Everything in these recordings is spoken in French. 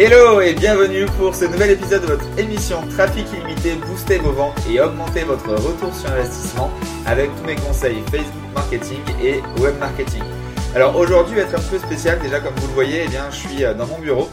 Hello et bienvenue pour ce nouvel épisode de votre émission Trafic illimité, booster vos ventes et augmenter votre retour sur investissement avec tous mes conseils Facebook marketing et web marketing. Alors aujourd'hui va être un peu spécial déjà comme vous le voyez, eh bien je suis euh, dans mon bureau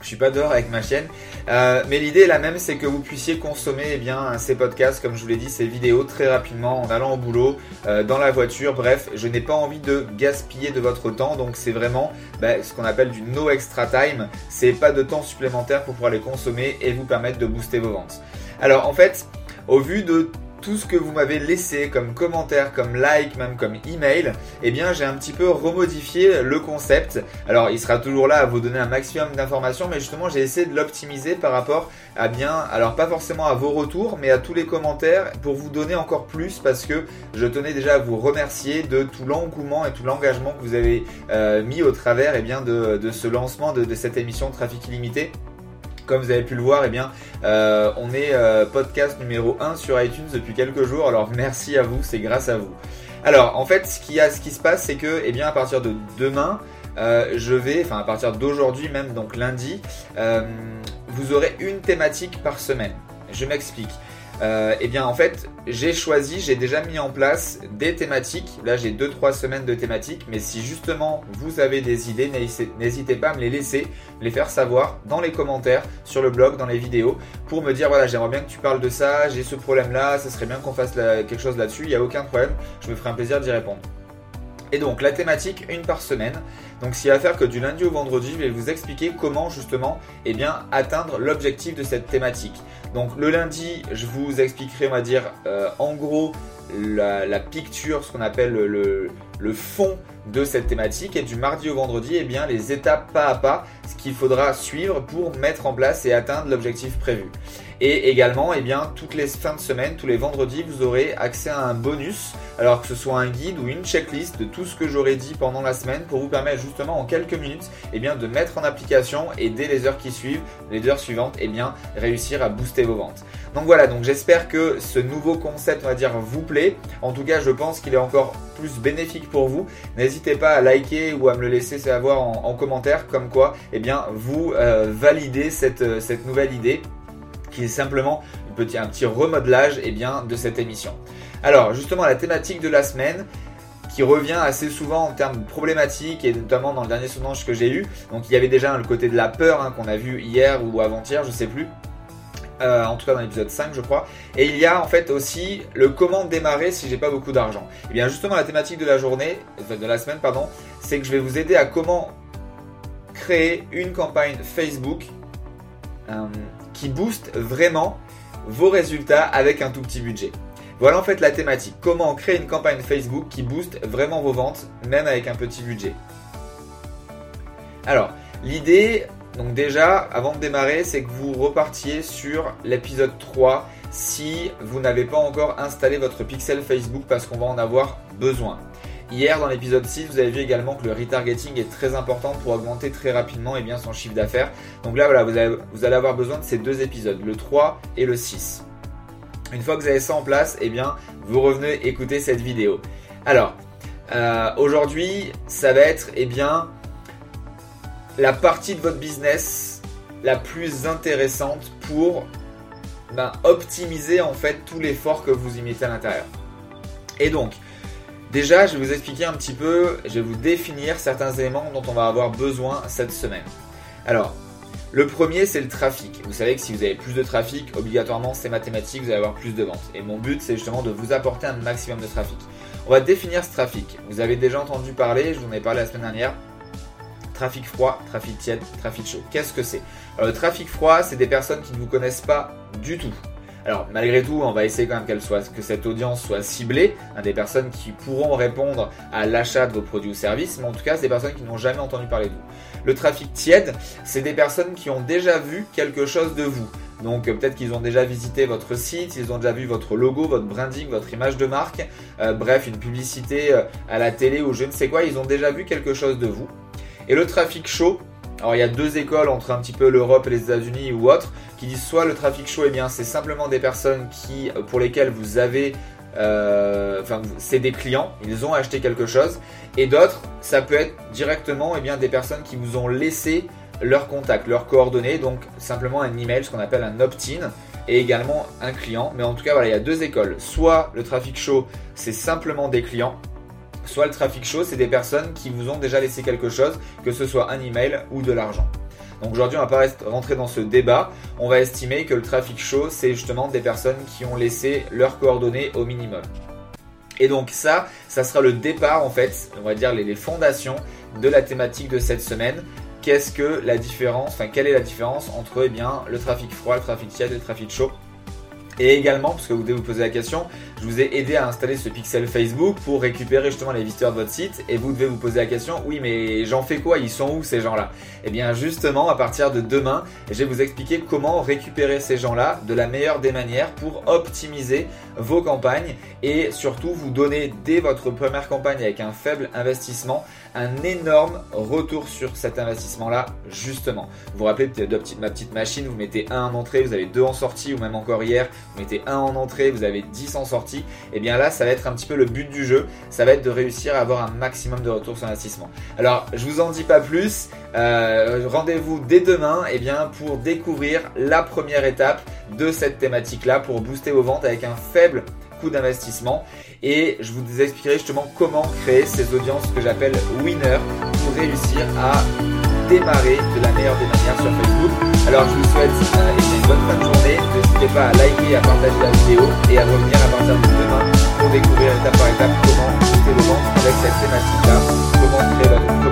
je suis pas dehors avec ma chienne, euh, mais l'idée est la même, c'est que vous puissiez consommer eh bien ces podcasts, comme je vous l'ai dit, ces vidéos très rapidement en allant au boulot, euh, dans la voiture. Bref, je n'ai pas envie de gaspiller de votre temps, donc c'est vraiment bah, ce qu'on appelle du no extra time. C'est pas de temps supplémentaire pour pouvoir les consommer et vous permettre de booster vos ventes. Alors en fait, au vu de tout ce que vous m'avez laissé comme commentaire, comme like, même comme email, eh bien j'ai un petit peu remodifié le concept. Alors il sera toujours là à vous donner un maximum d'informations, mais justement j'ai essayé de l'optimiser par rapport à bien, alors pas forcément à vos retours, mais à tous les commentaires pour vous donner encore plus parce que je tenais déjà à vous remercier de tout l'engouement et tout l'engagement que vous avez euh, mis au travers eh bien, de, ce lancement de, de cette émission Trafic Illimité. Comme vous avez pu le voir, eh bien, euh, on est euh, podcast numéro 1 sur iTunes depuis quelques jours. Alors merci à vous, c'est grâce à vous. Alors en fait, ce qui, se passe, c'est que eh bien, à partir de demain, euh, je vais, enfin à partir d'aujourd'hui même, donc lundi, vous aurez une thématique par semaine. Je m'explique. Euh, eh bien en fait j'ai choisi, j'ai déjà mis en place des thématiques. Là j'ai 2-3 semaines de thématiques, mais si justement vous avez des idées, n'hésitez pas à me les laisser, les faire savoir dans les commentaires, sur le blog, dans les vidéos, pour me dire voilà j'aimerais bien que tu parles de ça, j'ai ce problème là, ça serait bien qu'on fasse quelque chose là-dessus, il n'y a aucun problème, je me ferai un plaisir d'y répondre. Et donc la thématique, une par semaine. Donc ce qui va faire que du lundi au vendredi, je vais vous expliquer comment justement eh bien, atteindre l'objectif de cette thématique. Donc le lundi, je vous expliquerai, on va dire, euh, en gros, la, picture, ce qu'on appelle le, fond de cette thématique. Et du mardi au vendredi, eh bien, les étapes pas à pas, ce qu'il faudra suivre pour mettre en place et atteindre l'objectif prévu. Et également, eh bien, toutes les fins de semaine, tous les vendredis, vous aurez accès à un bonus, alors que ce soit un guide ou une checklist de tout ce que j'aurai dit pendant la semaine pour vous permettre justement en quelques minutes eh bien, de mettre en application et dès les heures qui suivent, les heures suivantes, eh bien, réussir à booster vos ventes. Donc voilà, donc j'espère que ce nouveau concept, on va dire, vous plaît. En tout cas, je pense qu'il est encore plus bénéfique pour vous. N'hésitez pas à liker ou à me le laisser savoir en, commentaire, comme quoi, eh bien, vous euh, validez cette, cette nouvelle idée qui est simplement un petit, remodelage eh bien, de cette émission. Alors justement la thématique de la semaine qui revient assez souvent en termes problématiques et notamment dans le dernier sondage que j'ai eu. Donc il y avait déjà le côté de la peur hein, qu'on a vu hier ou avant-hier, je sais plus. Euh, en tout cas dans l'épisode 5 je crois. Et il y a en fait aussi le comment démarrer si j'ai pas beaucoup d'argent. Et eh bien justement la thématique de la journée, de la semaine pardon, c'est que je vais vous aider à comment créer une campagne Facebook euh, qui booste vraiment vos résultats avec un tout petit budget. Voilà en fait la thématique. Comment créer une campagne Facebook qui booste vraiment vos ventes, même avec un petit budget. Alors, l'idée, donc déjà, avant de démarrer, c'est que vous repartiez sur l'épisode 3 si vous n'avez pas encore installé votre pixel Facebook parce qu'on va en avoir besoin. Hier, dans l'épisode 6, vous avez vu également que le retargeting est très important pour augmenter très rapidement eh bien, son chiffre d'affaires. Donc là, voilà, vous, allez avoir besoin de ces deux épisodes, le 3 et le 6. Une fois que vous avez ça en place, eh bien, vous revenez écouter cette vidéo. Alors, euh, aujourd'hui, ça va être eh bien, la partie de votre business la plus intéressante pour ben, optimiser en fait tout l'effort que vous y mettez à l'intérieur. Et donc, Déjà, je vais vous expliquer un petit peu, je vais vous définir certains éléments dont on va avoir besoin cette semaine. Alors, le premier, c'est le trafic. Vous savez que si vous avez plus de trafic, obligatoirement, c'est mathématique, vous allez avoir plus de ventes. Et mon but, c'est justement de vous apporter un maximum de trafic. On va définir ce trafic. Vous avez déjà entendu parler, je vous en ai parlé la semaine dernière. Trafic froid, trafic tiède, trafic chaud. Qu'est-ce que c'est? Le trafic froid, c'est des personnes qui ne vous connaissent pas du tout. Alors malgré tout, on va essayer quand même qu'elle que cette audience soit ciblée, des personnes qui pourront répondre à l'achat de vos produits ou services, mais en tout cas, c'est des personnes qui n'ont jamais entendu parler de vous. Le trafic tiède, c'est des personnes qui ont déjà vu quelque chose de vous. Donc euh, peut-être qu'ils ont déjà visité votre site, ils ont déjà vu votre logo, votre branding, votre image de marque, euh, bref, une publicité euh, à la télé ou je ne sais quoi, ils ont déjà vu quelque chose de vous. Et le trafic chaud, alors il y a deux écoles entre un petit peu l'Europe et les États-Unis ou autres qui disent soit le trafic chaud, eh bien c'est simplement des personnes qui euh, pour lesquelles vous avez euh, enfin c'est des clients, ils ont acheté quelque chose, et d'autres ça peut être directement eh bien des personnes qui vous ont laissé leurs contacts, leurs coordonnées, donc simplement un email, ce qu'on appelle un opt-in, et également un client. Mais en tout cas, voilà, il y a deux écoles. Soit le trafic chaud, c'est simplement des clients, soit le trafic chaud, c'est des personnes qui vous ont déjà laissé quelque chose, que ce soit un email ou de l'argent. Donc aujourd'hui, on va pas rentrer dans ce débat. On va estimer que le trafic chaud, c'est justement des personnes qui ont laissé leurs coordonnées au minimum. Et donc ça, ça sera le départ en fait, on va dire les, fondations de la thématique de cette semaine. Qu'est-ce que la différence, enfin quelle est la différence entre eh le trafic froid, le trafic tiède et le trafic chaud? Et également, parce que vous devez vous poser la question, je vous ai aidé à installer ce pixel Facebook pour récupérer justement les visiteurs de votre site. Et vous devez vous poser la question, oui mais j'en fais quoi? Ils sont où ces gens-là? Eh bien justement, à partir de demain, je vais vous expliquer comment récupérer ces gens-là de la meilleure des manières pour optimiser vos campagnes et surtout vous donner dès votre première campagne avec un faible investissement un énorme retour sur cet investissement-là, justement. Vous vous rappelez de ma petite machine, vous mettez un en entrée, vous avez deux en sortie, ou même encore hier, vous mettez un en entrée, vous avez 10 en sortie. Et eh bien là, ça va être un petit peu le but du jeu, ça va être de réussir à avoir un maximum de retour sur investissement. Alors, je vous en dis pas plus, euh, rendez-vous dès demain et eh bien, pour découvrir la première étape de cette thématique-là, pour booster vos ventes avec un faible coût d'investissement. Et je vous expliquerai justement comment créer ces audiences que j'appelle winner pour réussir à démarrer de la meilleure des manières sur Facebook. Alors je vous souhaite euh, une bonne fin de journée. N'hésitez pas à liker, à partager la vidéo et à revenir à partir de demain pour découvrir étape par étape comment booster vos ventes avec cette thématique-là, comment créer votre